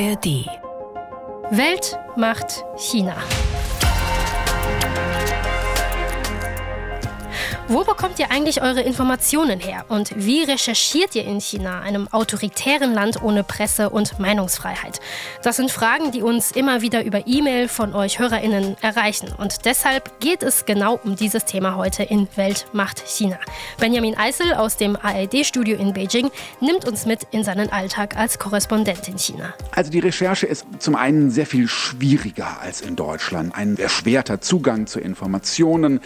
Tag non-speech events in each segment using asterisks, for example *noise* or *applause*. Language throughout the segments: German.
ARD. Welt macht China. Wo bekommt ihr eigentlich eure Informationen her? Und wie recherchiert ihr in China, einem autoritären Land ohne Presse und Meinungsfreiheit? Das sind Fragen, die uns immer wieder über E-Mail von euch HörerInnen erreichen. Und deshalb geht es genau um dieses Thema heute in Welt macht China. Benjamin Eisel aus dem ARD-Studio in Beijing nimmt uns mit in seinen Alltag als Korrespondent in China. Also die Recherche ist zum einen sehr viel schwieriger als in Deutschland. Ein erschwerter Zugang zu Informationen.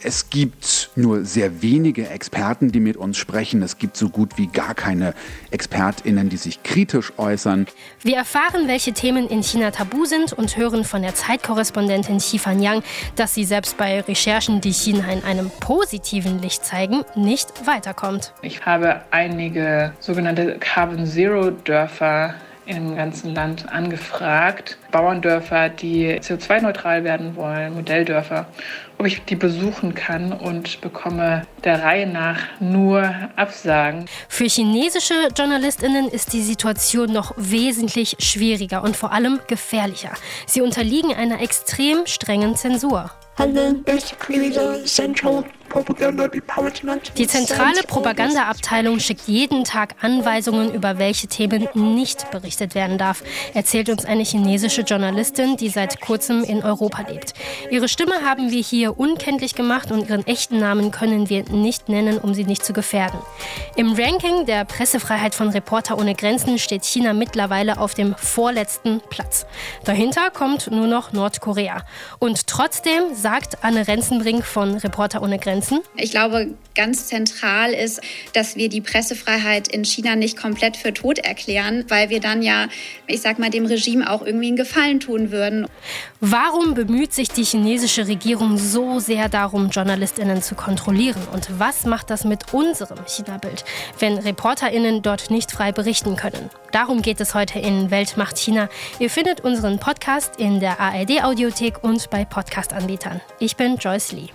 Es gibt nur sehr wenige Experten, die mit uns sprechen. Es gibt so gut wie gar keine Expertinnen, die sich kritisch äußern. Wir erfahren, welche Themen in China tabu sind und hören von der Zeitkorrespondentin Xifan Yang, dass sie selbst bei Recherchen, die China in einem positiven Licht zeigen, nicht weiterkommt. Ich habe einige sogenannte Carbon Zero Dörfer im ganzen Land angefragt. Bauerndörfer, die CO2-neutral werden wollen, Modelldörfer, ob ich die besuchen kann und bekomme der Reihe nach nur Absagen. Für chinesische JournalistInnen ist die Situation noch wesentlich schwieriger und vor allem gefährlicher. Sie unterliegen einer extrem strengen Zensur. The central die zentrale Propagandaabteilung schickt jeden Tag Anweisungen, über welche Themen nicht berichtet werden darf, erzählt uns eine chinesische Journalistin, die seit kurzem in Europa lebt. Ihre Stimme haben wir hier unkenntlich gemacht und ihren echten Namen können wir nicht nennen, um sie nicht zu gefährden. Im Ranking der Pressefreiheit von Reporter ohne Grenzen steht China mittlerweile auf dem vorletzten Platz. Dahinter kommt nur noch Nordkorea. Und trotzdem sagt Anne Renzenbrink von Reporter ohne Grenzen, Grenzen? Ich glaube, ganz zentral ist, dass wir die Pressefreiheit in China nicht komplett für tot erklären, weil wir dann ja, ich sag mal, dem Regime auch irgendwie einen Gefallen tun würden. Warum bemüht sich die chinesische Regierung so sehr darum, JournalistInnen zu kontrollieren? Und was macht das mit unserem China-Bild, wenn ReporterInnen dort nicht frei berichten können? Darum geht es heute in Weltmacht China. Ihr findet unseren Podcast in der ARD-Audiothek und bei Podcast-Anbietern. Ich bin Joyce Lee.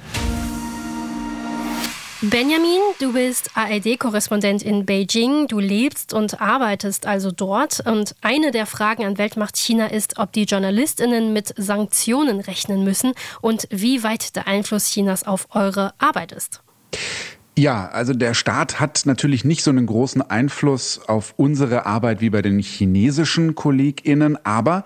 Benjamin, du bist ARD-Korrespondent in Beijing. Du lebst und arbeitest also dort. Und eine der Fragen an Weltmacht China ist, ob die JournalistInnen mit Sanktionen rechnen müssen und wie weit der Einfluss Chinas auf eure Arbeit ist. Ja, also der Staat hat natürlich nicht so einen großen Einfluss auf unsere Arbeit wie bei den chinesischen KollegInnen, aber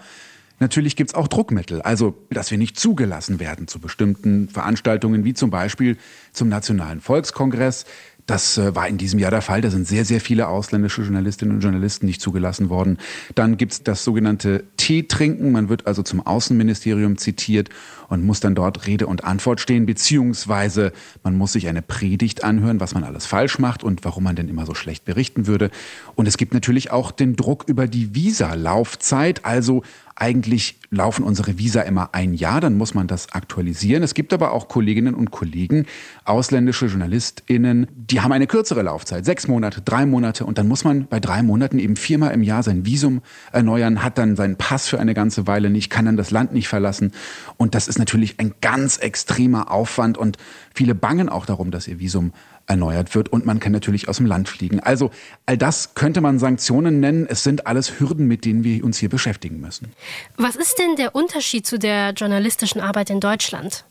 Natürlich gibt's auch Druckmittel, also dass wir nicht zugelassen werden zu bestimmten Veranstaltungen, wie zum Beispiel zum Nationalen Volkskongress. Das äh, war in diesem Jahr der Fall. Da sind sehr, sehr viele ausländische Journalistinnen und Journalisten nicht zugelassen worden. Dann gibt's das sogenannte Teetrinken. Man wird also zum Außenministerium zitiert und muss dann dort Rede und Antwort stehen, beziehungsweise man muss sich eine Predigt anhören, was man alles falsch macht und warum man denn immer so schlecht berichten würde. Und es gibt natürlich auch den Druck über die Visa-Laufzeit, also eigentlich laufen unsere Visa immer ein Jahr, dann muss man das aktualisieren. Es gibt aber auch Kolleginnen und Kollegen, ausländische JournalistInnen, die haben eine kürzere Laufzeit, sechs Monate, drei Monate. Und dann muss man bei drei Monaten eben viermal im Jahr sein Visum erneuern, hat dann seinen Pass für eine ganze Weile nicht, kann dann das Land nicht verlassen. Und das ist natürlich ein ganz extremer Aufwand. Und viele bangen auch darum, dass ihr Visum erneuert wird und man kann natürlich aus dem Land fliegen. Also all das könnte man Sanktionen nennen. Es sind alles Hürden, mit denen wir uns hier beschäftigen müssen. Was ist denn der Unterschied zu der journalistischen Arbeit in Deutschland?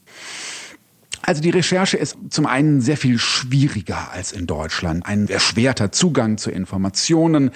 Also die Recherche ist zum einen sehr viel schwieriger als in Deutschland. Ein erschwerter Zugang zu Informationen.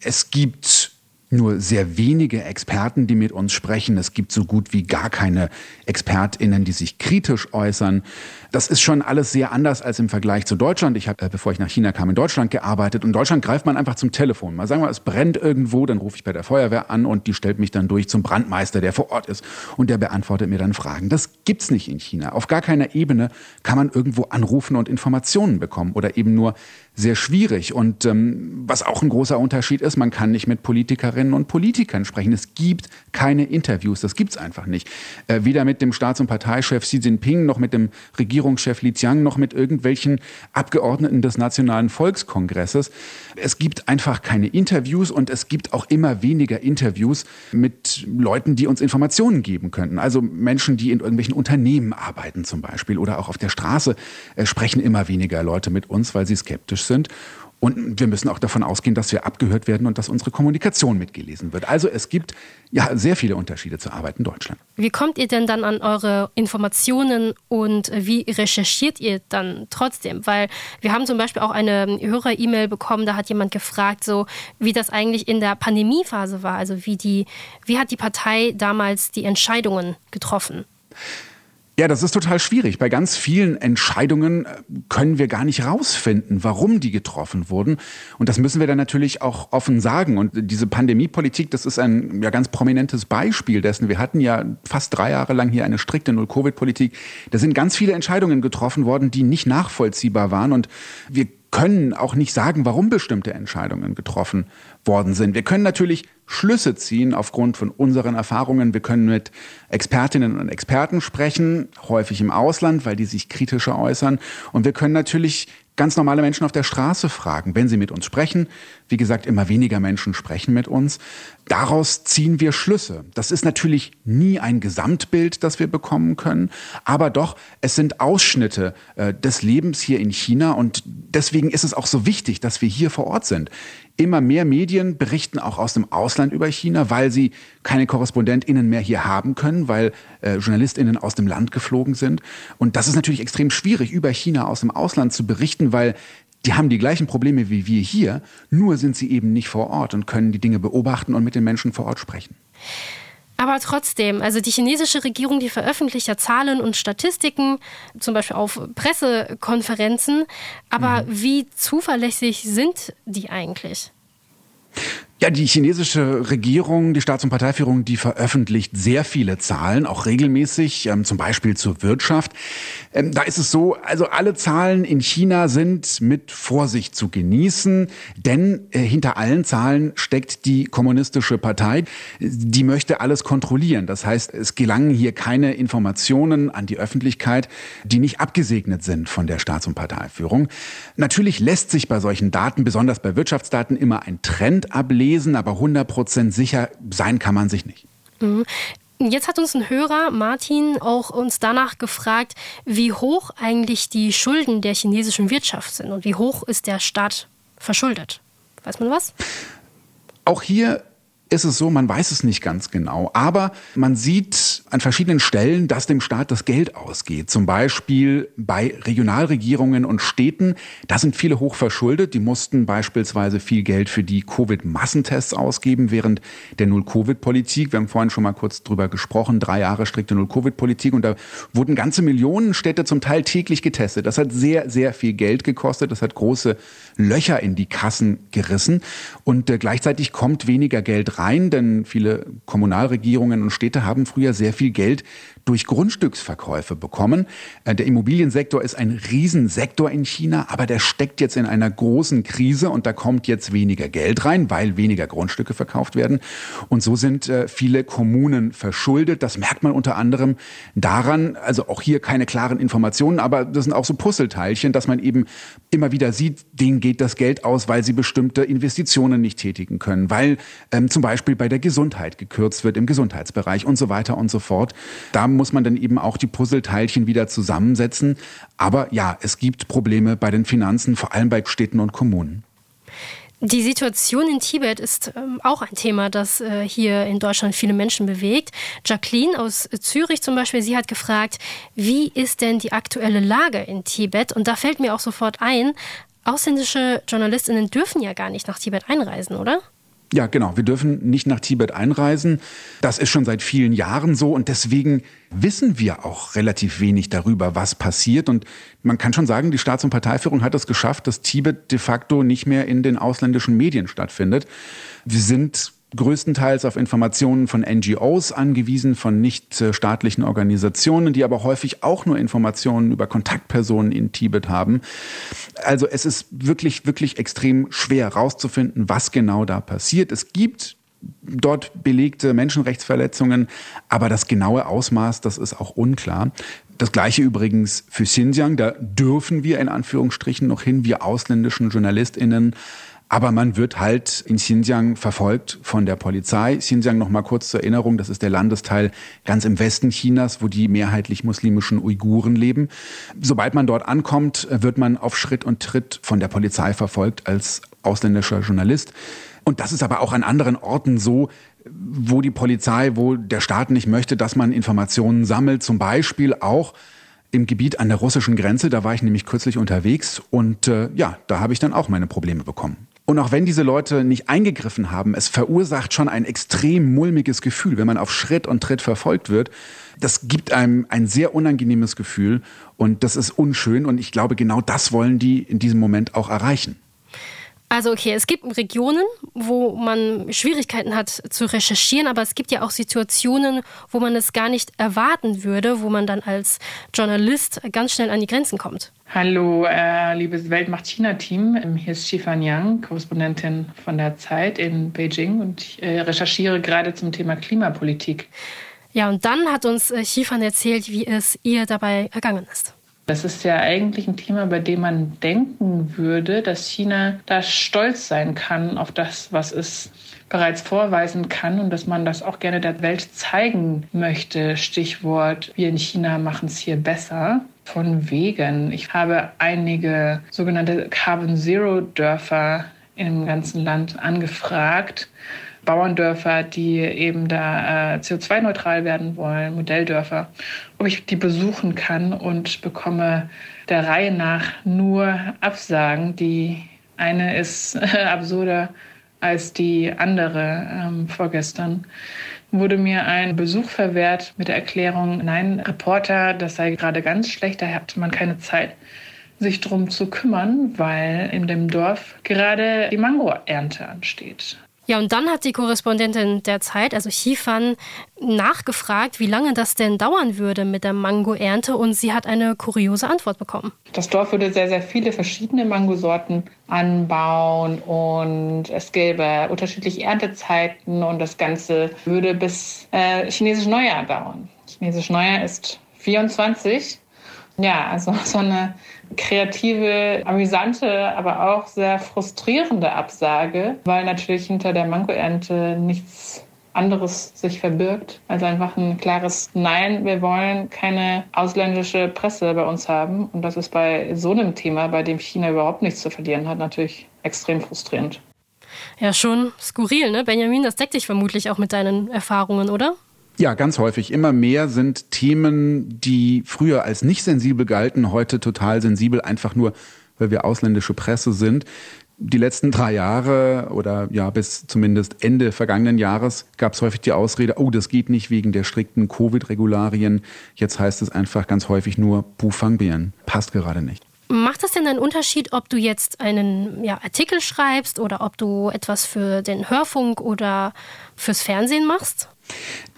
Es gibt nur sehr wenige Experten, die mit uns sprechen. Es gibt so gut wie gar keine Expertinnen, die sich kritisch äußern. Das ist schon alles sehr anders als im Vergleich zu Deutschland. Ich habe, äh, bevor ich nach China kam, in Deutschland gearbeitet. Und in Deutschland greift man einfach zum Telefon. Mal sagen wir, es brennt irgendwo, dann rufe ich bei der Feuerwehr an und die stellt mich dann durch zum Brandmeister, der vor Ort ist. Und der beantwortet mir dann Fragen. Das gibt's nicht in China. Auf gar keiner Ebene kann man irgendwo anrufen und Informationen bekommen oder eben nur sehr schwierig. Und ähm, was auch ein großer Unterschied ist, man kann nicht mit Politikerinnen und Politikern sprechen. Es gibt keine Interviews, das gibt's einfach nicht. Äh, weder mit dem Staats- und Parteichef Xi Jinping noch mit dem Regierungschef Li Qiang noch mit irgendwelchen Abgeordneten des Nationalen Volkskongresses. Es gibt einfach keine Interviews und es gibt auch immer weniger Interviews mit Leuten, die uns Informationen geben könnten. Also Menschen, die in irgendwelchen Unternehmen arbeiten zum Beispiel oder auch auf der Straße äh, sprechen immer weniger Leute mit uns, weil sie skeptisch sind. Und wir müssen auch davon ausgehen, dass wir abgehört werden und dass unsere Kommunikation mitgelesen wird. Also es gibt ja sehr viele Unterschiede zur Arbeit in Deutschland. Wie kommt ihr denn dann an eure Informationen und wie recherchiert ihr dann trotzdem? Weil wir haben zum Beispiel auch eine Hörer-E-Mail bekommen, da hat jemand gefragt, so wie das eigentlich in der Pandemiephase war. Also wie die, wie hat die Partei damals die Entscheidungen getroffen? Ja, das ist total schwierig. Bei ganz vielen Entscheidungen äh, können wir gar nicht rausfinden, warum die getroffen wurden. Und das müssen wir dann natürlich auch offen sagen. Und diese Pandemiepolitik, das ist ein ja, ganz prominentes Beispiel dessen. Wir hatten ja fast drei Jahre lang hier eine strikte Null-Covid-Politik. Da sind ganz viele Entscheidungen getroffen worden, die nicht nachvollziehbar waren. Und wir können auch nicht sagen, warum bestimmte Entscheidungen getroffen worden sind. Wir können natürlich Schlüsse ziehen aufgrund von unseren Erfahrungen. Wir können mit Expertinnen und Experten sprechen, häufig im Ausland, weil die sich kritischer äußern. Und wir können natürlich ganz normale Menschen auf der Straße fragen, wenn sie mit uns sprechen. Wie gesagt, immer weniger Menschen sprechen mit uns. Daraus ziehen wir Schlüsse. Das ist natürlich nie ein Gesamtbild, das wir bekommen können, aber doch, es sind Ausschnitte äh, des Lebens hier in China und deswegen ist es auch so wichtig, dass wir hier vor Ort sind. Immer mehr Medien berichten auch aus dem Ausland über China, weil sie keine KorrespondentInnen mehr hier haben können, weil äh, JournalistInnen aus dem Land geflogen sind. Und das ist natürlich extrem schwierig, über China aus dem Ausland zu berichten, weil die haben die gleichen Probleme wie wir hier, nur sind sie eben nicht vor Ort und können die Dinge beobachten und mit den Menschen vor Ort sprechen. Aber trotzdem, also die chinesische Regierung, die veröffentlicht ja Zahlen und Statistiken, zum Beispiel auf Pressekonferenzen. Aber mhm. wie zuverlässig sind die eigentlich? Ja, die chinesische Regierung, die Staats- und Parteiführung, die veröffentlicht sehr viele Zahlen, auch regelmäßig, ähm, zum Beispiel zur Wirtschaft. Ähm, da ist es so, also alle Zahlen in China sind mit Vorsicht zu genießen, denn äh, hinter allen Zahlen steckt die kommunistische Partei. Die möchte alles kontrollieren. Das heißt, es gelangen hier keine Informationen an die Öffentlichkeit, die nicht abgesegnet sind von der Staats- und Parteiführung. Natürlich lässt sich bei solchen Daten, besonders bei Wirtschaftsdaten, immer ein Trend ablesen lesen, aber 100% sicher sein kann man sich nicht. Mhm. Jetzt hat uns ein Hörer, Martin, auch uns danach gefragt, wie hoch eigentlich die Schulden der chinesischen Wirtschaft sind und wie hoch ist der Staat verschuldet. Weiß man was? Auch hier ist es so, man weiß es nicht ganz genau, aber man sieht an verschiedenen Stellen, dass dem Staat das Geld ausgeht. Zum Beispiel bei Regionalregierungen und Städten. Da sind viele hoch verschuldet. Die mussten beispielsweise viel Geld für die Covid-Massentests ausgeben während der Null-Covid-Politik. Wir haben vorhin schon mal kurz drüber gesprochen. Drei Jahre strikte Null-Covid-Politik und da wurden ganze Millionen Städte zum Teil täglich getestet. Das hat sehr, sehr viel Geld gekostet. Das hat große Löcher in die Kassen gerissen und äh, gleichzeitig kommt weniger Geld rein, denn viele Kommunalregierungen und Städte haben früher sehr viel Geld durch Grundstücksverkäufe bekommen. Äh, der Immobiliensektor ist ein Riesensektor in China, aber der steckt jetzt in einer großen Krise und da kommt jetzt weniger Geld rein, weil weniger Grundstücke verkauft werden. Und so sind äh, viele Kommunen verschuldet. Das merkt man unter anderem daran, also auch hier keine klaren Informationen, aber das sind auch so Puzzleteilchen, dass man eben immer wieder sieht, denen geht das Geld aus, weil sie bestimmte Investitionen nicht tätigen können, weil ähm, zum Beispiel bei der Gesundheit gekürzt wird im Gesundheitsbereich und so weiter und so fort. Da muss man dann eben auch die Puzzleteilchen wieder zusammensetzen. Aber ja, es gibt Probleme bei den Finanzen, vor allem bei Städten und Kommunen. Die Situation in Tibet ist ähm, auch ein Thema, das äh, hier in Deutschland viele Menschen bewegt. Jacqueline aus Zürich zum Beispiel, sie hat gefragt, wie ist denn die aktuelle Lage in Tibet? Und da fällt mir auch sofort ein, ausländische Journalistinnen dürfen ja gar nicht nach Tibet einreisen, oder? Ja, genau. Wir dürfen nicht nach Tibet einreisen. Das ist schon seit vielen Jahren so und deswegen wissen wir auch relativ wenig darüber, was passiert. Und man kann schon sagen, die Staats- und Parteiführung hat es geschafft, dass Tibet de facto nicht mehr in den ausländischen Medien stattfindet. Wir sind größtenteils auf Informationen von NGOs angewiesen, von nichtstaatlichen Organisationen, die aber häufig auch nur Informationen über Kontaktpersonen in Tibet haben. Also es ist wirklich, wirklich extrem schwer herauszufinden, was genau da passiert. Es gibt dort belegte Menschenrechtsverletzungen, aber das genaue Ausmaß, das ist auch unklar. Das gleiche übrigens für Xinjiang, da dürfen wir in Anführungsstrichen noch hin, wir ausländischen JournalistInnen Aber man wird halt in Xinjiang verfolgt von der Polizei. Xinjiang noch mal kurz zur Erinnerung, das ist der Landesteil ganz im Westen Chinas, wo die mehrheitlich muslimischen Uiguren leben. Sobald man dort ankommt, wird man auf Schritt und Tritt von der Polizei verfolgt als ausländischer Journalist. Und das ist aber auch an anderen Orten so, wo die Polizei, wo der Staat nicht möchte, dass man Informationen sammelt, zum Beispiel auch im Gebiet an der russischen Grenze. Da war ich nämlich kürzlich unterwegs und äh, ja, da habe ich dann auch meine Probleme bekommen. Und auch wenn diese Leute nicht eingegriffen haben, es verursacht schon ein extrem mulmiges Gefühl, wenn man auf Schritt und Tritt verfolgt wird. Das gibt einem ein sehr unangenehmes Gefühl und das ist unschön und ich glaube, genau das wollen die in diesem Moment auch erreichen. Also okay, es gibt Regionen, wo man Schwierigkeiten hat zu recherchieren, aber es gibt ja auch Situationen, wo man es gar nicht erwarten würde, wo man dann als Journalist ganz schnell an die Grenzen kommt. Hallo, äh, liebes Weltmacht-China-Team. Ähm, hier ist Xifan Yang, Korrespondentin von der Zeit in Beijing und ich äh, recherchiere gerade zum Thema Klimapolitik. Ja, und dann hat uns äh, Xifan erzählt, wie es ihr dabei ergangen ist. Das ist ja eigentlich ein Thema, bei dem man denken würde, dass China da stolz sein kann auf das, was es bereits vorweisen kann und dass man das auch gerne der Welt zeigen möchte. Stichwort, wir in China machen es hier besser. Von wegen. Ich habe einige sogenannte Carbon Zero Dörfer im ganzen Land angefragt Bauerndörfer, die eben da äh, CO2-neutral werden wollen, Modelldörfer, ob ich die besuchen kann und bekomme der Reihe nach nur Absagen. Die eine ist äh, absurder als die andere ähm, vorgestern wurde mir ein Besuch verwehrt mit der Erklärung, nein, Reporter, das sei gerade ganz schlecht, da hatte man keine Zeit, sich darum zu kümmern, weil in dem Dorf gerade die Mangoernte ansteht. Ja, und dann hat die Korrespondentin der Zeit, also Chifan, nachgefragt, wie lange das denn dauern würde mit der Mangoernte und sie hat eine kuriose Antwort bekommen. Das Dorf würde sehr, sehr viele verschiedene Mangosorten anbauen und es gäbe unterschiedliche Erntezeiten und das Ganze würde bis äh, chinesisch Neujahr dauern. Chinesisch Neujahr ist 24 ja, also *laughs* so eine kreative, amüsante, aber auch sehr frustrierende Absage, weil natürlich hinter der Mangoernte nichts anderes sich verbirgt als einfach ein klares Nein, wir wollen keine ausländische Presse bei uns haben. Und das ist bei so einem Thema, bei dem China überhaupt nichts zu verlieren hat, natürlich extrem frustrierend. Ja, schon skurril, ne? Benjamin, das deckt sich vermutlich auch mit deinen Erfahrungen, oder? Ja, ganz häufig. Immer mehr sind Themen, die früher als nicht sensibel galten, heute total sensibel, einfach nur, weil wir ausländische Presse sind. Die letzten drei Jahre oder ja bis zumindest Ende vergangenen Jahres gab es häufig die Ausrede, oh, das geht nicht wegen der strikten Covid-Regularien. Jetzt heißt es einfach ganz häufig nur Bufangbären. Passt gerade nicht. Macht das denn einen Unterschied, ob du jetzt einen ja, Artikel schreibst oder ob du etwas für den Hörfunk oder fürs Fernsehen machst?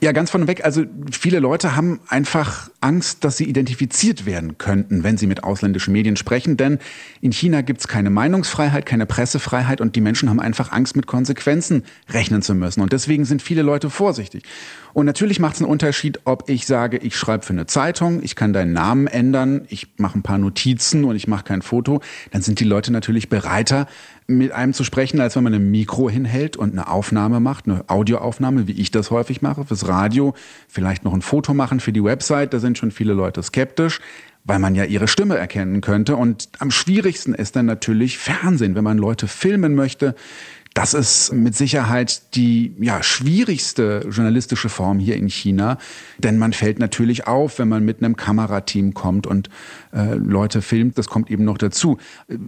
Ja, ganz von weg. Also viele Leute haben einfach Angst, dass sie identifiziert werden könnten, wenn sie mit ausländischen Medien sprechen. Denn in China gibt es keine Meinungsfreiheit, keine Pressefreiheit und die Menschen haben einfach Angst, mit Konsequenzen rechnen zu müssen. Und deswegen sind viele Leute vorsichtig. Und natürlich macht es einen Unterschied, ob ich sage, ich schreibe für eine Zeitung, ich kann deinen Namen ändern, ich mache ein paar Notizen und ich mache kein Foto. Dann sind die Leute natürlich bereiter, mit einem zu sprechen, als wenn man ein Mikro hinhält und eine Aufnahme macht, eine Audioaufnahme, wie ich das häufig mache, fürs Radio, vielleicht noch ein Foto machen für die Website, da sind schon viele Leute skeptisch, weil man ja ihre Stimme erkennen könnte. Und am schwierigsten ist dann natürlich Fernsehen, wenn man Leute filmen möchte, das ist mit Sicherheit die ja, schwierigste journalistische Form hier in China, denn man fällt natürlich auf, wenn man mit einem Kamerateam kommt und äh, Leute filmt. Das kommt eben noch dazu.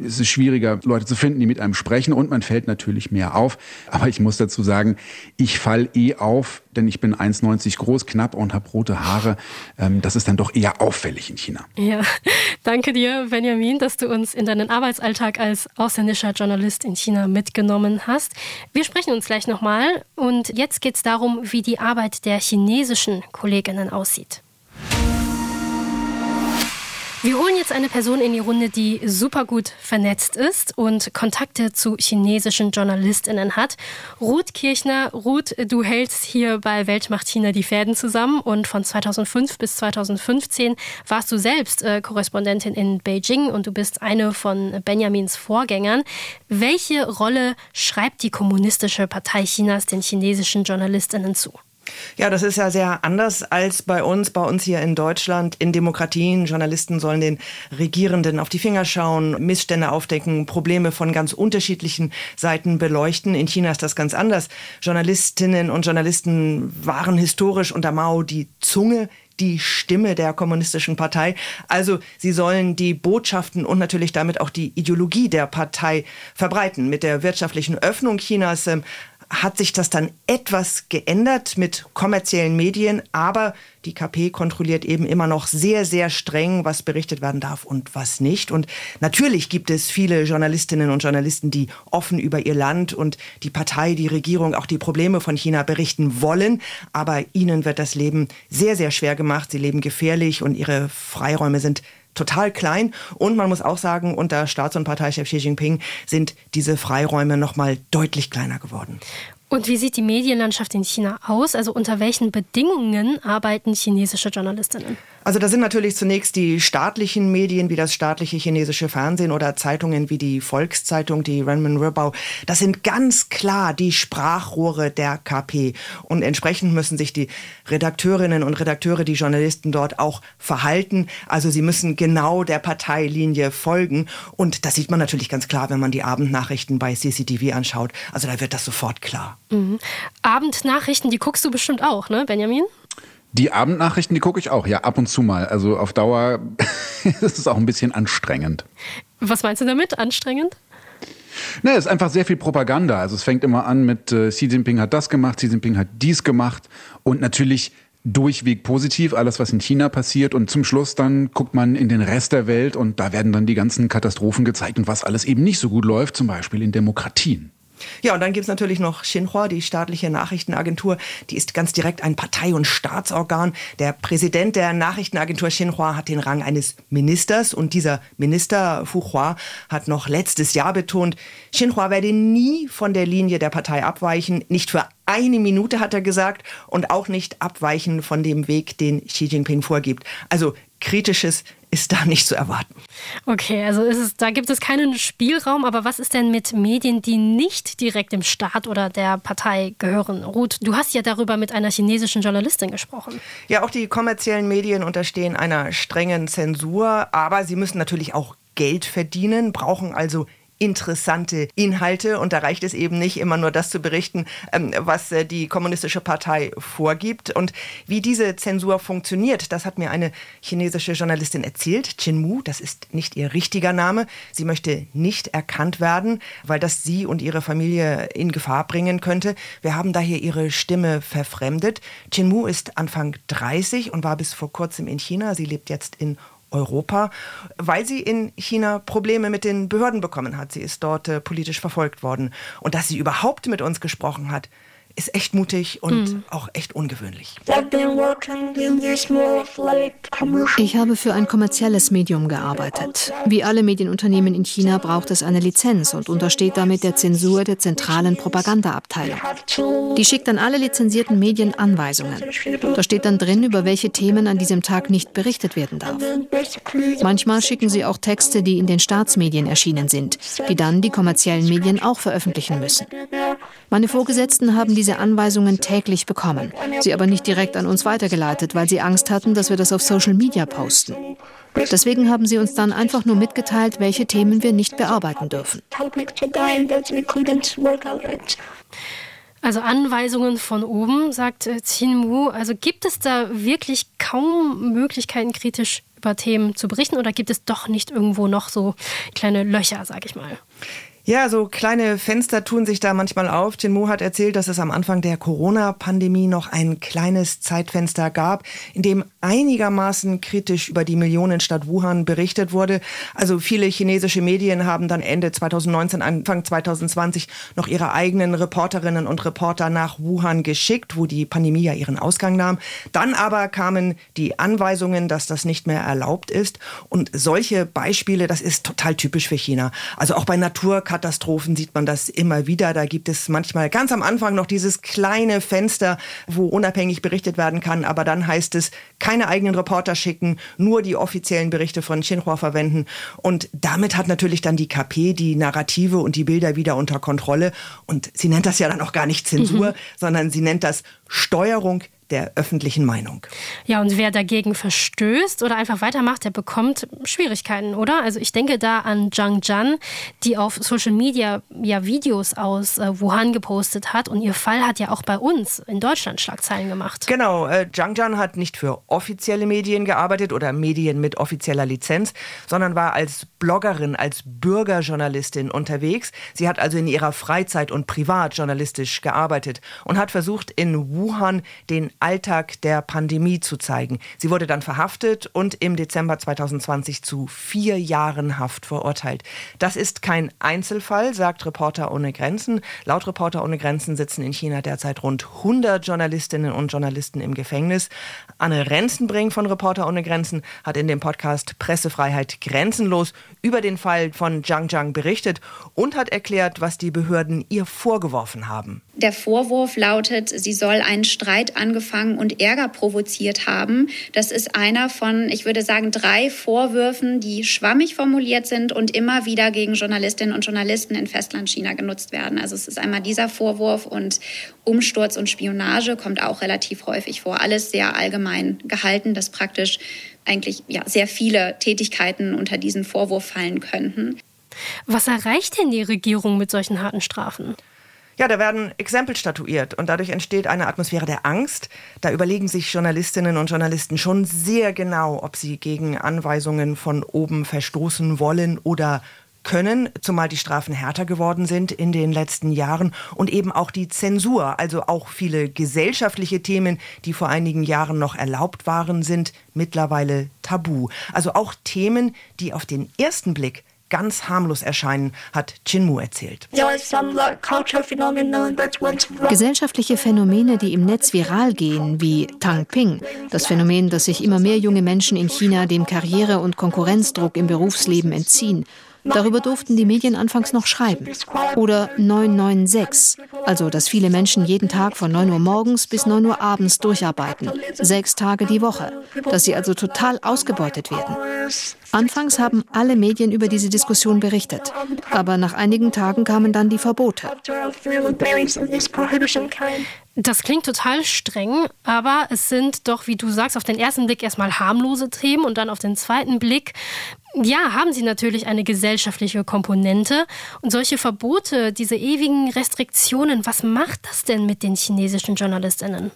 Es ist schwieriger, Leute zu finden, die mit einem sprechen und man fällt natürlich mehr auf. Aber ich muss dazu sagen, ich fall eh auf, denn ich bin 1,90 groß, knapp und habe rote Haare. Ähm, das ist dann doch eher auffällig in China. Ja, *laughs* danke dir, Benjamin, dass du uns in deinen Arbeitsalltag als ausländischer Journalist in China mitgenommen hast. Wir sprechen uns gleich nochmal und jetzt geht es darum, wie die Arbeit der chinesischen Kolleginnen aussieht. Wir holen jetzt eine Person in die Runde, die super gut vernetzt ist und Kontakte zu chinesischen JournalistInnen hat. Ruth Kirchner. Ruth, du hältst hier bei Weltmacht China die Fäden zusammen und von 2005 bis 2015 warst du selbst äh, Korrespondentin in Beijing und du bist eine von Benjamins Vorgängern. Welche Rolle schreibt die Kommunistische Partei Chinas den chinesischen JournalistInnen zu? Ja, das ist ja sehr anders als bei uns, bei uns hier in Deutschland. In Demokratien, Journalisten sollen den Regierenden auf die Finger schauen, Missstände aufdecken, Probleme von ganz unterschiedlichen Seiten beleuchten. In China ist das ganz anders. Journalistinnen und Journalisten waren historisch unter Mao die Zunge die Stimme der kommunistischen Partei. Also sie sollen die Botschaften und natürlich damit auch die Ideologie der Partei verbreiten. Mit der wirtschaftlichen Öffnung Chinas ähm, hat sich das dann etwas geändert mit kommerziellen Medien, aber die KP kontrolliert eben immer noch sehr, sehr streng, was berichtet werden darf und was nicht. Und natürlich gibt es viele Journalistinnen und Journalisten, die offen über ihr Land und die Partei, die Regierung, auch die Probleme von China berichten wollen. Aber ihnen wird das Leben sehr, sehr schwer gemacht. Sie leben gefährlich und ihre Freiräume sind total klein. Und man muss auch sagen, unter Staats- und Parteichef Xi Jinping sind diese Freiräume noch mal deutlich kleiner geworden. Und wie sieht die Medienlandschaft in China aus? Also unter welchen Bedingungen arbeiten chinesische Journalistinnen? Also da sind natürlich zunächst die staatlichen Medien wie das staatliche chinesische Fernsehen oder Zeitungen wie die Volkszeitung, die Renmin Ribao. Das sind ganz klar die Sprachrohre der KP. Und entsprechend müssen sich die Redakteurinnen und Redakteure, die Journalisten dort auch verhalten. Also sie müssen genau der Parteilinie folgen. Und das sieht man natürlich ganz klar, wenn man die Abendnachrichten bei CCTV anschaut. Also da wird das sofort klar. Mhm. Abendnachrichten, die guckst du bestimmt auch, ne, Benjamin? Die Abendnachrichten, die gucke ich auch, ja, ab und zu mal. Also auf Dauer *laughs* ist es auch ein bisschen anstrengend. Was meinst du damit, anstrengend? Ne, es ist einfach sehr viel Propaganda. Also es fängt immer an mit äh, Xi Jinping hat das gemacht, Xi Jinping hat dies gemacht und natürlich durchweg positiv, alles was in China passiert und zum Schluss dann guckt man in den Rest der Welt und da werden dann die ganzen Katastrophen gezeigt und was alles eben nicht so gut läuft, zum Beispiel in Demokratien. Ja, und dann gibt's natürlich noch Xinhua, die staatliche Nachrichtenagentur. Die ist ganz direkt ein Partei- und Staatsorgan. Der Präsident der Nachrichtenagentur Xinhua hat den Rang eines Ministers. Und dieser Minister, Fu Hua, hat noch letztes Jahr betont, Xinhua werde nie von der Linie der Partei abweichen. Nicht für eine Minute hat er gesagt und auch nicht abweichen von dem Weg, den Xi Jinping vorgibt. Also kritisches ist da nicht zu erwarten. Okay, also es, da gibt es keinen Spielraum, aber was ist denn mit Medien, die nicht direkt dem Staat oder der Partei gehören? Ruth, du hast ja darüber mit einer chinesischen Journalistin gesprochen. Ja, auch die kommerziellen Medien unterstehen einer strengen Zensur, aber sie müssen natürlich auch Geld verdienen, brauchen also interessante Inhalte. Und da reicht es eben nicht, immer nur das zu berichten, ähm, was äh, die Kommunistische Partei vorgibt. Und wie diese Zensur funktioniert, das hat mir eine chinesische Journalistin erzählt. Chin Mu, das ist nicht ihr richtiger Name. Sie möchte nicht erkannt werden, weil das sie und ihre Familie in Gefahr bringen könnte. Wir haben daher ihre Stimme verfremdet. Chin Mu ist Anfang 30 und war bis vor kurzem in China. Sie lebt jetzt in Europa, weil sie in China Probleme mit den Behörden bekommen hat. Sie ist dort äh, politisch verfolgt worden. Und dass sie überhaupt mit uns gesprochen hat, ist echt mutig und mhm. auch echt ungewöhnlich. Ich habe für ein kommerzielles Medium gearbeitet. Wie alle Medienunternehmen in China braucht es eine Lizenz und untersteht damit der Zensur der zentralen Propagandaabteilung. Die schickt an alle lizenzierten Medien Anweisungen. Da steht dann drin, über welche Themen an diesem Tag nicht berichtet werden darf. Manchmal schicken sie auch Texte, die in den Staatsmedien erschienen sind, die dann die kommerziellen Medien auch veröffentlichen müssen. Meine Vorgesetzten haben diese Anweisungen täglich bekommen, sie aber nicht direkt an uns weitergeleitet, weil sie Angst hatten, dass wir das auf Social Media posten. Deswegen haben sie uns dann einfach nur mitgeteilt, welche Themen wir nicht bearbeiten dürfen. Also Anweisungen von oben, sagt Qin äh, Mu. Also gibt es da wirklich kaum Möglichkeiten, kritisch über Themen zu berichten oder gibt es doch nicht irgendwo noch so kleine Löcher, sag ich mal? Ja, so kleine Fenster tun sich da manchmal auf. Jinmu hat erzählt, dass es am Anfang der Corona-Pandemie noch ein kleines Zeitfenster gab, in dem einigermaßen kritisch über die Millionenstadt Wuhan berichtet wurde. Also viele chinesische Medien haben dann Ende 2019, Anfang 2020 noch ihre eigenen Reporterinnen und Reporter nach Wuhan geschickt, wo die Pandemie ja ihren Ausgang nahm. Dann aber kamen die Anweisungen, dass das nicht mehr erlaubt ist. Und solche Beispiele, das ist total typisch für China. Also auch bei Naturkatastrophen Katastrophen sieht man das immer wieder. Da gibt es manchmal ganz am Anfang noch dieses kleine Fenster, wo unabhängig berichtet werden kann. Aber dann heißt es, keine eigenen Reporter schicken, nur die offiziellen Berichte von Xinhua verwenden. Und damit hat natürlich dann die KP die Narrative und die Bilder wieder unter Kontrolle. Und sie nennt das ja dann auch gar nicht Zensur, mhm. sondern sie nennt das Steuerung der öffentlichen Meinung. Ja, und wer dagegen verstößt oder einfach weitermacht, der bekommt Schwierigkeiten, oder? Also ich denke da an Zhang Zhan, die auf Social Media ja Videos aus äh, Wuhan gepostet hat und ihr Fall hat ja auch bei uns in Deutschland Schlagzeilen gemacht. Genau, äh, Zhang Zhan hat nicht für offizielle Medien gearbeitet oder Medien mit offizieller Lizenz, sondern war als Bloggerin, als Bürgerjournalistin unterwegs. Sie hat also in ihrer Freizeit und privat journalistisch gearbeitet und hat versucht, in Wuhan den Alltag der Pandemie zu zeigen. Sie wurde dann verhaftet und im Dezember 2020 zu vier Jahren Haft verurteilt. Das ist kein Einzelfall, sagt Reporter ohne Grenzen. Laut Reporter ohne Grenzen sitzen in China derzeit rund 100 Journalistinnen und Journalisten im Gefängnis. Anne Renzenbring von Reporter ohne Grenzen hat in dem Podcast Pressefreiheit grenzenlos über den Fall von Zhang Zhang berichtet und hat erklärt, was die Behörden ihr vorgeworfen haben. Der Vorwurf lautet, sie soll einen Streit angefangen und Ärger provoziert haben. Das ist einer von, ich würde sagen, drei Vorwürfen, die schwammig formuliert sind und immer wieder gegen Journalistinnen und Journalisten in Festlandchina genutzt werden. Also es ist einmal dieser Vorwurf und Umsturz und Spionage kommt auch relativ häufig vor. Alles sehr allgemein gehalten, dass praktisch eigentlich ja, sehr viele Tätigkeiten unter diesen Vorwurf fallen könnten. Was erreicht denn die Regierung mit solchen harten Strafen? Ja, da werden Exempel statuiert und dadurch entsteht eine Atmosphäre der Angst. Da überlegen sich Journalistinnen und Journalisten schon sehr genau, ob sie gegen Anweisungen von oben verstoßen wollen oder können, zumal die Strafen härter geworden sind in den letzten Jahren und eben auch die Zensur, also auch viele gesellschaftliche Themen, die vor einigen Jahren noch erlaubt waren, sind mittlerweile tabu. Also auch Themen, die auf den ersten Blick ganz harmlos erscheinen, hat Chinmu erzählt. Gesellschaftliche Phänomene, die im Netz viral gehen, wie Tang Ping, das Phänomen, dass sich immer mehr junge Menschen in China dem Karriere- und Konkurrenzdruck im Berufsleben entziehen, Darüber durften die Medien anfangs noch schreiben. Oder 996, also dass viele Menschen jeden Tag von 9 Uhr morgens bis 9 Uhr abends durcharbeiten. Sechs Tage die Woche. Dass sie also total ausgebeutet werden. Anfangs haben alle Medien über diese Diskussion berichtet. Aber nach einigen Tagen kamen dann die Verbote. Das klingt total streng, aber es sind doch, wie du sagst, auf den ersten Blick erstmal harmlose Themen und dann auf den zweiten Blick ja, haben sie natürlich eine gesellschaftliche Komponente. Und solche Verbote, diese ewigen Restriktionen, was macht das denn mit den chinesischen Journalistinnen?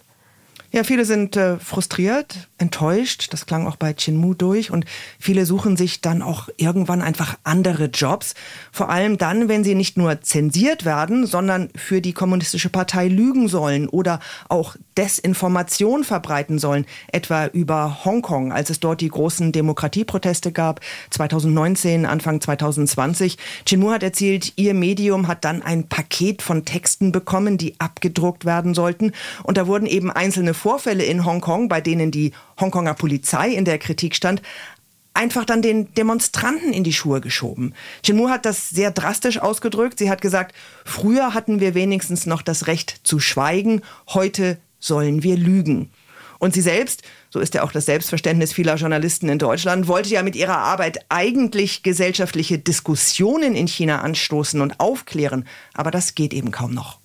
Ja, viele sind äh, frustriert, enttäuscht. Das klang auch bei Chinmu durch. Und viele suchen sich dann auch irgendwann einfach andere Jobs. Vor allem dann, wenn sie nicht nur zensiert werden, sondern für die kommunistische Partei lügen sollen oder auch Desinformation verbreiten sollen, etwa über Hongkong, als es dort die großen Demokratieproteste gab, 2019, Anfang 2020. Chinmu hat erzählt, ihr Medium hat dann ein Paket von Texten bekommen, die abgedruckt werden sollten. Und da wurden eben einzelne Vorfälle in Hongkong, bei denen die Hongkonger Polizei in der Kritik stand, einfach dann den Demonstranten in die Schuhe geschoben. Chinmu hat das sehr drastisch ausgedrückt. Sie hat gesagt, früher hatten wir wenigstens noch das Recht zu schweigen, heute sollen wir lügen. Und sie selbst, so ist ja auch das Selbstverständnis vieler Journalisten in Deutschland, wollte ja mit ihrer Arbeit eigentlich gesellschaftliche Diskussionen in China anstoßen und aufklären. Aber das geht eben kaum noch.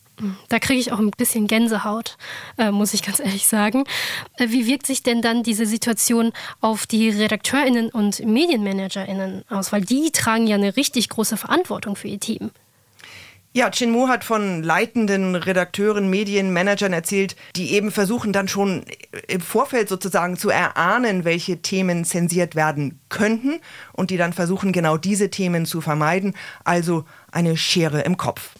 Da kriege ich auch ein bisschen Gänsehaut, äh, muss ich ganz ehrlich sagen. Äh, wie wirkt sich denn dann diese Situation auf die RedakteurInnen und MedienmanagerInnen aus? Weil die tragen ja eine richtig große Verantwortung für ihr Team. Ja, Chinmu hat von leitenden Redakteuren, Medienmanagern erzählt, die eben versuchen dann schon im Vorfeld sozusagen zu erahnen, welche Themen zensiert werden könnten und die dann versuchen, genau diese Themen zu vermeiden. Also eine Schere im Kopf.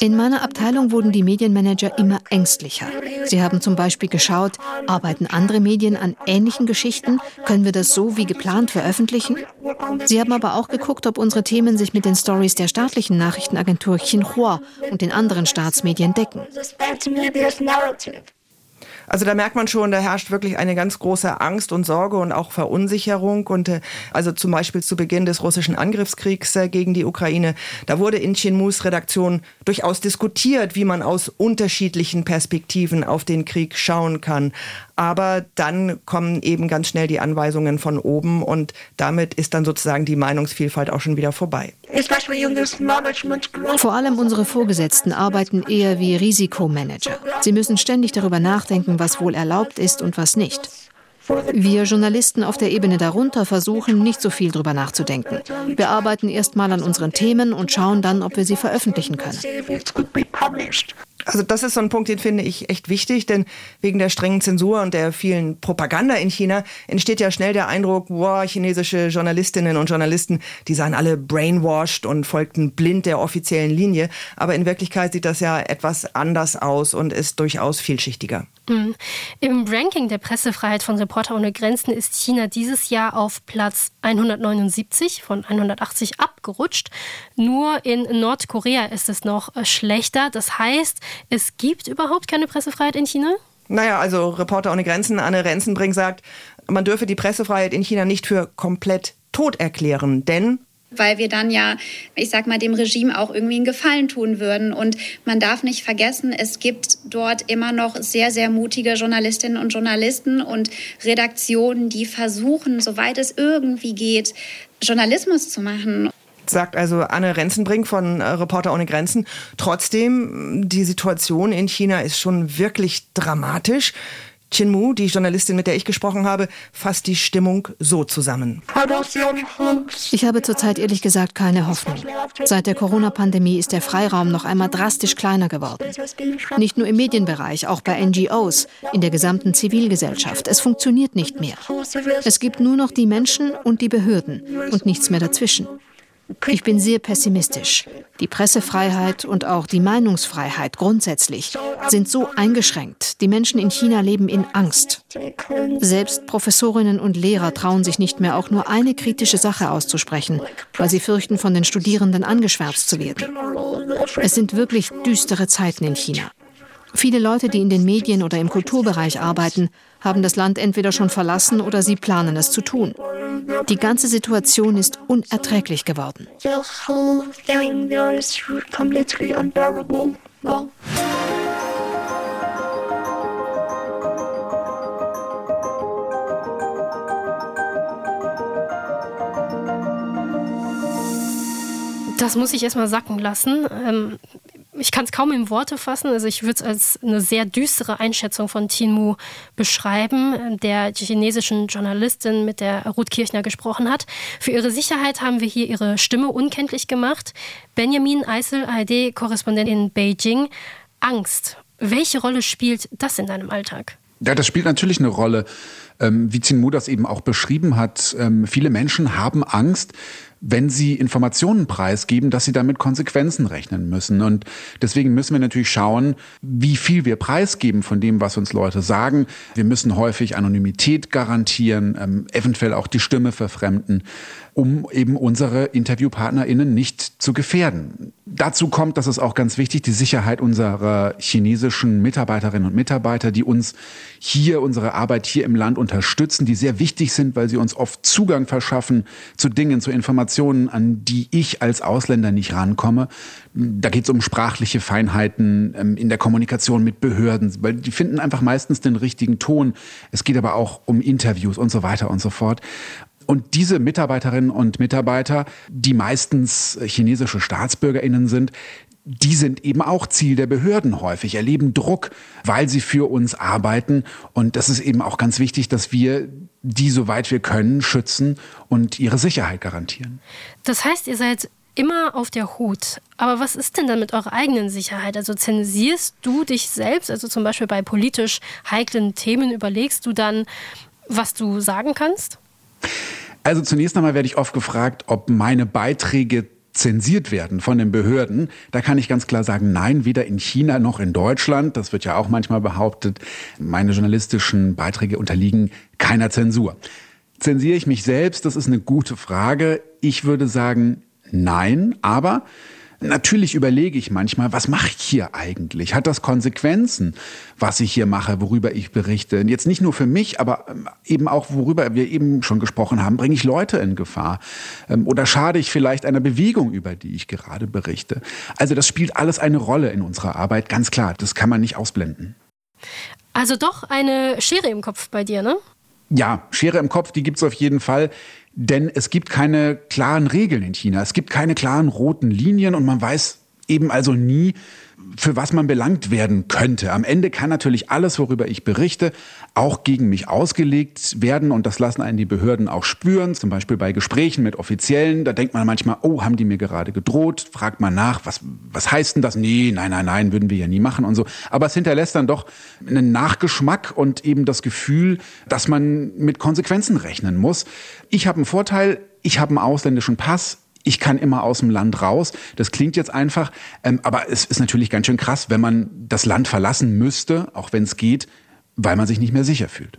In meiner Abteilung wurden die Medienmanager immer ängstlicher. Sie haben zum Beispiel geschaut, arbeiten andere Medien an ähnlichen Geschichten? Können wir das so wie geplant veröffentlichen? Sie haben aber auch geguckt, ob unsere Themen sich mit den Stories der staatlichen Nachrichtenagentur Xinhua und den anderen Staatsmedien decken. Also da merkt man schon, da herrscht wirklich eine ganz große Angst und Sorge und auch Verunsicherung. Und äh, also zum Beispiel zu Beginn des russischen Angriffskriegs äh, gegen die Ukraine, da wurde in Chinmus Redaktion durchaus diskutiert, wie man aus unterschiedlichen Perspektiven auf den Krieg schauen kann. Aber dann kommen eben ganz schnell die Anweisungen von oben und damit ist dann sozusagen die Meinungsvielfalt auch schon wieder vorbei. Vor allem unsere Vorgesetzten arbeiten eher wie Risikomanager. Sie müssen ständig darüber nachdenken, was wohl erlaubt ist und was nicht. Wir Journalisten auf der Ebene darunter versuchen, nicht so viel darüber nachzudenken. Wir arbeiten erst mal an unseren Themen und schauen dann, ob wir sie veröffentlichen können. Also das ist so ein Punkt, den finde ich echt wichtig, denn wegen der strengen Zensur und der vielen Propaganda in China entsteht ja schnell der Eindruck, boah, chinesische Journalistinnen und Journalisten, die seien alle brainwashed und folgten blind der offiziellen Linie. Aber in Wirklichkeit sieht das ja etwas anders aus und ist durchaus vielschichtiger. Mhm. Im Ranking der Pressefreiheit von Reporter ohne Grenzen ist China dieses Jahr auf Platz 179 von 180 abgerutscht. Nur in Nordkorea ist es noch schlechter. Das heißt, es gibt überhaupt keine Pressefreiheit in China? Naja, also Reporter ohne Grenzen, Anne Renzenbrink sagt, man dürfe die Pressefreiheit in China nicht für komplett tot erklären, denn weil wir dann ja, ich sag mal, dem Regime auch irgendwie einen Gefallen tun würden. Und man darf nicht vergessen, es gibt dort immer noch sehr, sehr mutige Journalistinnen und Journalisten und Redaktionen, die versuchen, soweit es irgendwie geht, Journalismus zu machen sagt also Anne Renzenbrink von äh, Reporter ohne Grenzen. Trotzdem, die Situation in China ist schon wirklich dramatisch. Chin Mu, die Journalistin, mit der ich gesprochen habe, fasst die Stimmung so zusammen. Ich habe zurzeit ehrlich gesagt keine Hoffnung. Seit der Corona-Pandemie ist der Freiraum noch einmal drastisch kleiner geworden. Nicht nur im Medienbereich, auch bei NGOs, in der gesamten Zivilgesellschaft. Es funktioniert nicht mehr. Es gibt nur noch die Menschen und die Behörden und nichts mehr dazwischen. Ich bin sehr pessimistisch. Die Pressefreiheit und auch die Meinungsfreiheit grundsätzlich sind so eingeschränkt. Die Menschen in China leben in Angst. Selbst Professorinnen und Lehrer trauen sich nicht mehr, auch nur eine kritische Sache auszusprechen, weil sie fürchten, von den Studierenden angeschwärzt zu werden. Es sind wirklich düstere Zeiten in China. Viele Leute, die in den Medien oder im Kulturbereich arbeiten, haben das Land entweder schon verlassen oder sie planen es zu tun. Die ganze Situation ist unerträglich geworden. Das muss ich erstmal sacken lassen. Ich kann es kaum in Worte fassen. Also ich würde es als eine sehr düstere Einschätzung von Tinmu beschreiben, der chinesischen Journalistin, mit der Ruth Kirchner gesprochen hat. Für ihre Sicherheit haben wir hier ihre Stimme unkenntlich gemacht. Benjamin Eisel, ARD-Korrespondent in Beijing. Angst. Welche Rolle spielt das in deinem Alltag? Ja, das spielt natürlich eine Rolle. Ähm, wie Mu das eben auch beschrieben hat, ähm, viele Menschen haben Angst, wenn sie Informationen preisgeben, dass sie damit Konsequenzen rechnen müssen. Und deswegen müssen wir natürlich schauen, wie viel wir preisgeben von dem, was uns Leute sagen. Wir müssen häufig Anonymität garantieren, ähm, eventuell auch die Stimme verfremden um eben unsere InterviewpartnerInnen nicht zu gefährden. Dazu kommt, das ist auch ganz wichtig, die Sicherheit unserer chinesischen Mitarbeiterinnen und Mitarbeiter, die uns hier, unsere Arbeit hier im Land unterstützen, die sehr wichtig sind, weil sie uns oft Zugang verschaffen zu Dingen, zu Informationen, an die ich als Ausländer nicht rankomme. Da geht es um sprachliche Feinheiten ähm, in der Kommunikation mit Behörden, weil die finden einfach meistens den richtigen Ton. Es geht aber auch um Interviews und so weiter und so fort. Und diese Mitarbeiterinnen und Mitarbeiter, die meistens chinesische Staatsbürgerinnen sind, die sind eben auch Ziel der Behörden häufig, erleben Druck, weil sie für uns arbeiten. Und das ist eben auch ganz wichtig, dass wir die, soweit wir können, schützen und ihre Sicherheit garantieren. Das heißt, ihr seid immer auf der Hut. Aber was ist denn dann mit eurer eigenen Sicherheit? Also zensierst du dich selbst? Also zum Beispiel bei politisch heiklen Themen überlegst du dann, was du sagen kannst? Also zunächst einmal werde ich oft gefragt, ob meine Beiträge zensiert werden von den Behörden. Da kann ich ganz klar sagen, nein, weder in China noch in Deutschland. Das wird ja auch manchmal behauptet. Meine journalistischen Beiträge unterliegen keiner Zensur. Zensiere ich mich selbst? Das ist eine gute Frage. Ich würde sagen, nein, aber Natürlich überlege ich manchmal, was mache ich hier eigentlich? Hat das Konsequenzen, was ich hier mache, worüber ich berichte? Jetzt nicht nur für mich, aber ähm, eben auch, worüber wir eben schon gesprochen haben, bringe ich Leute in Gefahr? Ähm, oder schade ich vielleicht einer Bewegung, über die ich gerade berichte? Also das spielt alles eine Rolle in unserer Arbeit, ganz klar. Das kann man nicht ausblenden. Also doch eine Schere im Kopf bei dir, ne? Ja, Schere im Kopf, die gibt es auf jeden Fall. Denn es gibt keine klaren Regeln in China. Es gibt keine klaren roten Linien und man weiß eben also nie, für was man belangt werden könnte. Am Ende kann natürlich alles, worüber ich berichte, auch gegen mich ausgelegt werden und das lassen einen die Behörden auch spüren, zum Beispiel bei Gesprächen mit Offiziellen. Da denkt man manchmal, oh, haben die mir gerade gedroht? Fragt man nach, was, was heißt denn das? Nee, nein, nein, nein, würden wir ja nie machen und so. Aber es hinterlässt dann doch einen Nachgeschmack und eben das Gefühl, dass man mit Konsequenzen rechnen muss. Ich habe einen Vorteil, ich habe einen ausländischen Pass, ich kann immer aus dem Land raus. Das klingt jetzt einfach, ähm, aber es ist natürlich ganz schön krass, wenn man das Land verlassen müsste, auch wenn es geht, weil man sich nicht mehr sicher fühlt.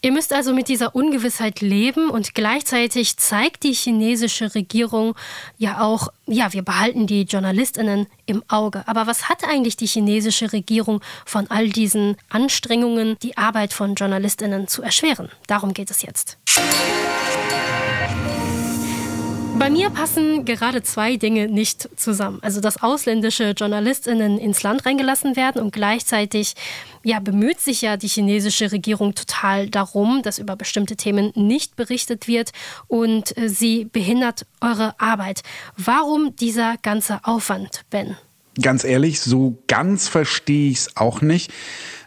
Ihr müsst also mit dieser Ungewissheit leben und gleichzeitig zeigt die chinesische Regierung ja auch, ja, wir behalten die Journalistinnen im Auge. Aber was hat eigentlich die chinesische Regierung von all diesen Anstrengungen, die Arbeit von Journalistinnen zu erschweren? Darum geht es jetzt. Bei mir passen gerade zwei Dinge nicht zusammen. Also, dass ausländische JournalistInnen ins Land reingelassen werden und gleichzeitig ja, bemüht sich ja die chinesische Regierung total darum, dass über bestimmte Themen nicht berichtet wird und äh, sie behindert eure Arbeit. Warum dieser ganze Aufwand, Ben? Ganz ehrlich, so ganz verstehe ich es auch nicht.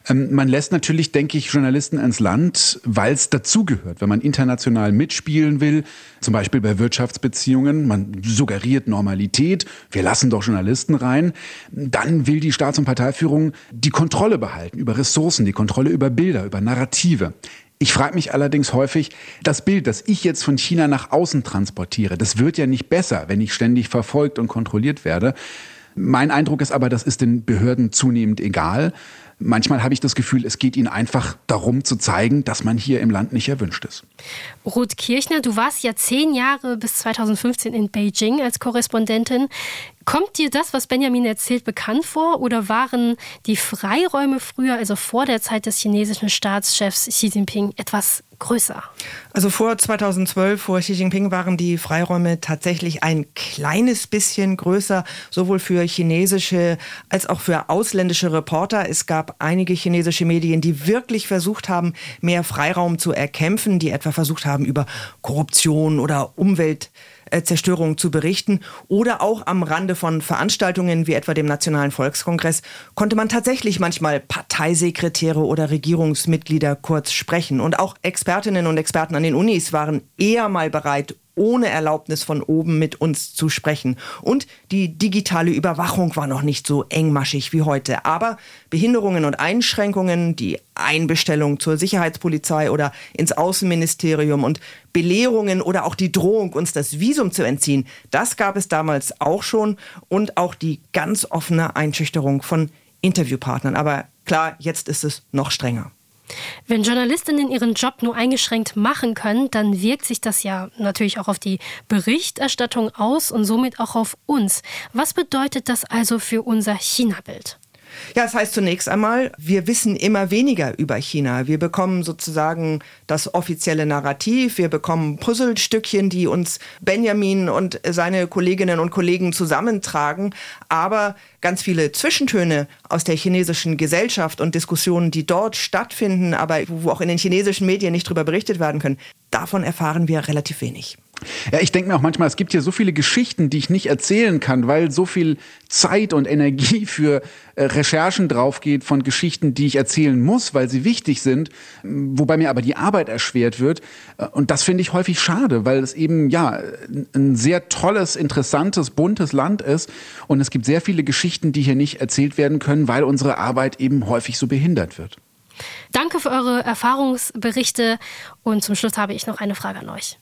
Ähm, man lässt natürlich, denke ich, Journalisten ins Land, weil es dazugehört. Wenn man international mitspielen will, zum Beispiel bei Wirtschaftsbeziehungen, man suggeriert Normalität, wir lassen doch Journalisten rein, dann will die Staats- und Parteiführung die Kontrolle behalten über Ressourcen, die Kontrolle über Bilder, über Narrative. Ich frage mich allerdings häufig, das Bild, das ich jetzt von China nach außen transportiere, das wird ja nicht besser, wenn ich ständig verfolgt und kontrolliert werde. Mein Eindruck ist aber, das ist den Behörden zunehmend egal. Manchmal habe ich das Gefühl, es geht ihnen einfach darum zu zeigen, dass man hier im Land nicht erwünscht ist. Ruth Kirchner, du warst ja zehn Jahre bis 2015 in Beijing als Korrespondentin. Kommt dir das, was Benjamin erzählt, bekannt vor oder waren die Freiräume früher, also vor der Zeit des chinesischen Staatschefs Xi Jinping, etwas größer? Also vor 2012, vor Xi Jinping, waren die Freiräume tatsächlich ein kleines bisschen größer, sowohl für chinesische als auch für ausländische Reporter. Es gab einige chinesische Medien, die wirklich versucht haben, mehr Freiraum zu erkämpfen, die etwa versucht haben, über Korruption oder Umwelt äh, Zerstörung zu berichten. Oder auch am Rande von Veranstaltungen wie etwa dem Nationalen Volkskongress konnte man tatsächlich manchmal Parteisekretäre oder Regierungsmitglieder kurz sprechen. Und auch Expertinnen und Experten an den Unis waren eher mal bereit, ohne Erlaubnis von oben mit uns zu sprechen. Und die digitale Überwachung war noch nicht so engmaschig wie heute. Aber Behinderungen und Einschränkungen, die Einbestellung zur Sicherheitspolizei oder ins Außenministerium und Belehrungen oder auch die Drohung, uns das Visum zu entziehen, das gab es damals auch schon. Und auch die ganz offene Einschüchterung von Interviewpartnern. Aber klar, jetzt ist es noch strenger. Wenn Journalistinnen ihren Job nur eingeschränkt machen können, dann wirkt sich das ja natürlich auch auf die Berichterstattung aus und somit auch auf uns. Was bedeutet das also für unser China-Bild? Ja, das heißt zunächst einmal, wir wissen immer weniger über China. Wir bekommen sozusagen das offizielle Narrativ, wir bekommen Puzzlestückchen, die uns Benjamin und seine Kolleginnen und Kollegen zusammentragen, aber ganz viele Zwischentöne aus der chinesischen Gesellschaft und Diskussionen, die dort stattfinden, aber wo auch in den chinesischen Medien nicht darüber berichtet werden können, davon erfahren wir relativ wenig. Ja, ich denke mir auch manchmal, es gibt hier so viele Geschichten, die ich nicht erzählen kann, weil so viel Zeit und Energie für äh, Recherchen draufgeht von Geschichten, die ich erzählen muss, weil sie wichtig sind, wobei mir aber die Arbeit erschwert wird. Äh, und das finde ich häufig schade, weil es eben ja ein sehr tolles, interessantes, buntes Land ist und es gibt sehr viele Geschichten, die hier nicht erzählt werden können, weil unsere Arbeit eben häufig so behindert wird. Danke für eure Erfahrungsberichte und zum Schluss habe ich noch eine Frage an euch.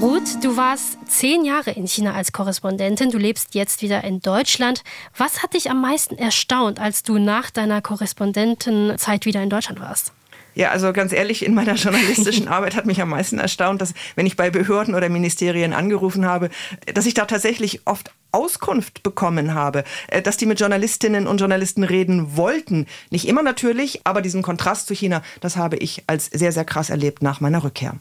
Ruth, du warst zehn Jahre in China als Korrespondentin. Du lebst jetzt wieder in Deutschland. Was hat dich am meisten erstaunt, als du nach deiner Korrespondentenzeit wieder in Deutschland warst? Ja, also ganz ehrlich, in meiner journalistischen *laughs* Arbeit hat mich am meisten erstaunt, dass wenn ich bei Behörden oder Ministerien angerufen habe, dass ich da tatsächlich oft Auskunft bekommen habe, äh, dass die mit Journalistinnen und Journalisten reden wollten. Nicht immer natürlich, aber diesen Kontrast zu China, das habe ich als sehr, sehr krass erlebt nach meiner Rückkehr.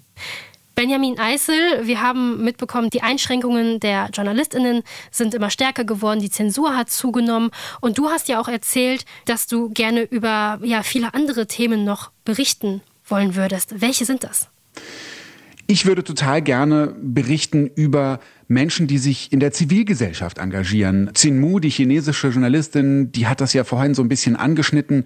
Benjamin Eisel, wir haben mitbekommen, die Einschränkungen der JournalistInnen sind immer stärker geworden, die Zensur hat zugenommen. Und du hast ja auch erzählt, dass du gerne über ja, viele andere Themen noch berichten wollen würdest. Welche sind das? Ich würde total gerne berichten über Menschen, die sich in der Zivilgesellschaft engagieren. Xin Mu, die chinesische Journalistin, die hat das ja vorhin so ein bisschen angeschnitten,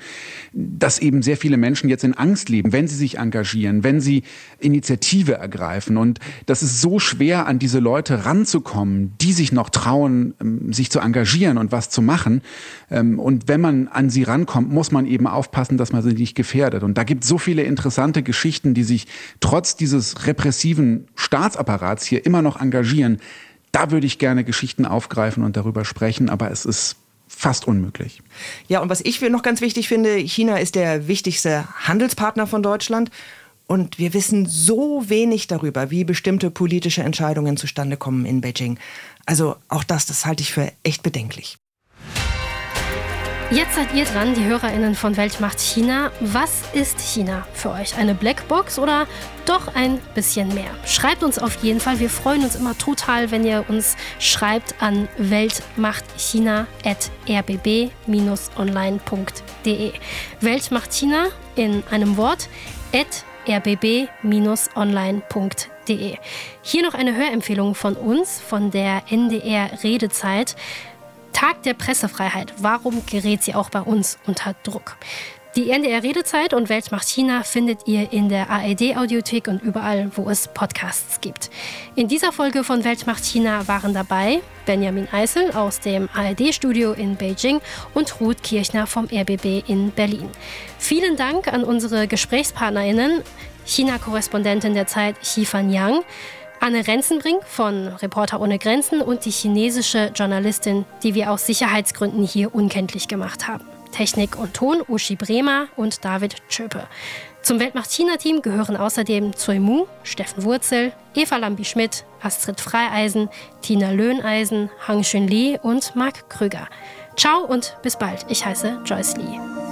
dass eben sehr viele Menschen jetzt in Angst leben, wenn sie sich engagieren, wenn sie Initiative ergreifen. Und das ist so schwer, an diese Leute ranzukommen, die sich noch trauen, ähm, sich zu engagieren und was zu machen. Ähm, und wenn man an sie rankommt, muss man eben aufpassen, dass man sie nicht gefährdet. Und da gibt es so viele interessante Geschichten, die sich trotz dieses repressiven Staatsapparats hier immer noch engagieren da würde ich gerne Geschichten aufgreifen und darüber sprechen, aber es ist fast unmöglich. Ja, und was ich noch ganz wichtig finde, China ist der wichtigste Handelspartner von Deutschland. Und wir wissen so wenig darüber, wie bestimmte politische Entscheidungen zustande kommen in Beijing. Also auch das, das halte ich für echt bedenklich. Jetzt seid ihr dran, die HörerInnen von Weltmacht China. Was ist China für euch? Eine Blackbox oder doch ein bisschen mehr? Schreibt uns auf jeden Fall. Wir freuen uns immer total, wenn ihr uns schreibt an weltmachtchina.rbb-online.de. Weltmacht China in einem Wort at rbb-online.de. Hier noch eine Hörempfehlung von uns, von der NDR Redezeit. Tag der Pressefreiheit. Warum gerät sie auch bei uns unter Druck? Die NDR Redezeit und Weltmacht China findet ihr in der ARD Audiothek und überall, wo es Podcasts gibt. In dieser Folge von Weltmacht China waren dabei Benjamin Eisel aus dem ARD Studio in Beijing und Ruth Kirchner vom RBB in Berlin. Vielen Dank an unsere Gesprächspartnerinnen, China-Korrespondentin der Zeit Xifan Yang, Anne Renzenbrink von Reporter ohne Grenzen und die chinesische Journalistin, die wir aus Sicherheitsgründen hier unkenntlich gemacht haben. Technik und Ton Uschi Bremer und David Tschöpe. Zum Weltmacht-China-Team gehören außerdem Zui Mu, Steffen Wurzel, Eva Lambi-Schmidt, Astrid Freieisen, Tina Löhneisen, Hang Xun Li und Marc Krüger. Ciao und bis bald. Ich heiße Joyce Lee.